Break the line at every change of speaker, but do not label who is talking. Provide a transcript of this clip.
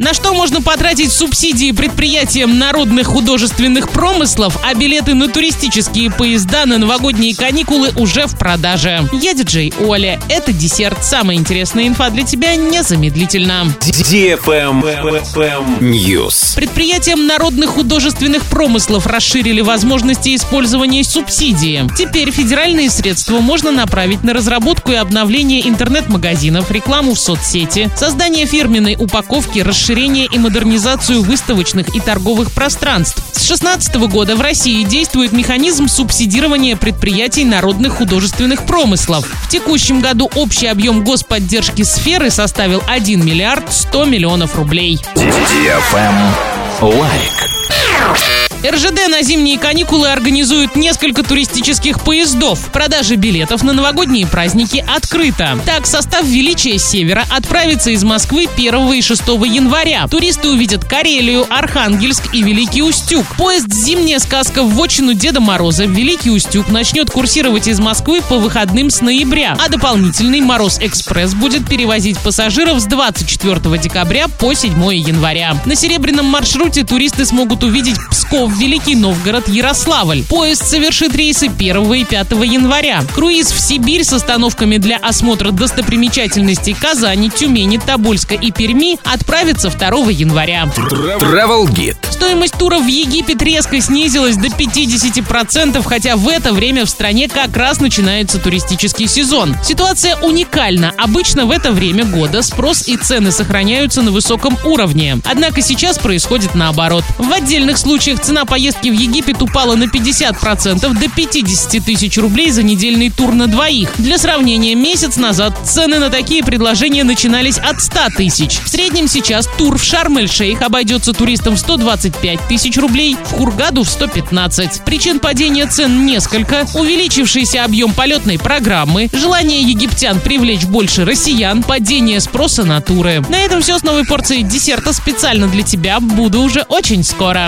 На что можно потратить субсидии предприятиям народных художественных промыслов, а билеты на туристические поезда на новогодние каникулы уже в продаже. Я диджей Оля. Это десерт. Самая интересная инфа для тебя незамедлительно.
News.
Предприятиям народных художественных промыслов расширили возможности использования субсидии. Теперь федеральные средства можно направить на разработку и обновление интернет-магазинов, рекламу в соцсети, создание фирменной упаковки, расширение расширение и модернизацию выставочных и торговых пространств. С 2016 года в России действует механизм субсидирования предприятий народных художественных промыслов. В текущем году общий объем господдержки сферы составил 1 миллиард 100 миллионов рублей.
Лайк.
РЖД на зимние каникулы организует несколько туристических поездов. Продажа билетов на новогодние праздники открыта. Так, состав «Величия Севера» отправится из Москвы 1 и 6 января. Туристы увидят Карелию, Архангельск и Великий Устюг. Поезд «Зимняя сказка в вотчину Деда Мороза» в Великий Устюг начнет курсировать из Москвы по выходным с ноября, а дополнительный «Мороз-экспресс» будет перевозить пассажиров с 24 декабря по 7 января. На серебряном маршруте туристы смогут увидеть Псков, Ростов, Великий Новгород, Ярославль. Поезд совершит рейсы 1 и 5 января. Круиз в Сибирь с остановками для осмотра достопримечательностей Казани, Тюмени, Тобольска и Перми отправится 2 января.
Travel Guide.
Стоимость тура в Египет резко снизилась до 50%, хотя в это время в стране как раз начинается туристический сезон. Ситуация уникальна. Обычно в это время года спрос и цены сохраняются на высоком уровне. Однако сейчас происходит наоборот. В отдельных случаях цена поездки в Египет упала на 50% до 50 тысяч рублей за недельный тур на двоих. Для сравнения, месяц назад цены на такие предложения начинались от 100 тысяч. В среднем сейчас тур в Шарм-эль-Шейх обойдется туристам в 120 25 тысяч рублей, в Хургаду в 115. Причин падения цен несколько. Увеличившийся объем полетной программы, желание египтян привлечь больше россиян, падение спроса на туры. На этом все с новой порцией десерта специально для тебя. Буду уже очень скоро.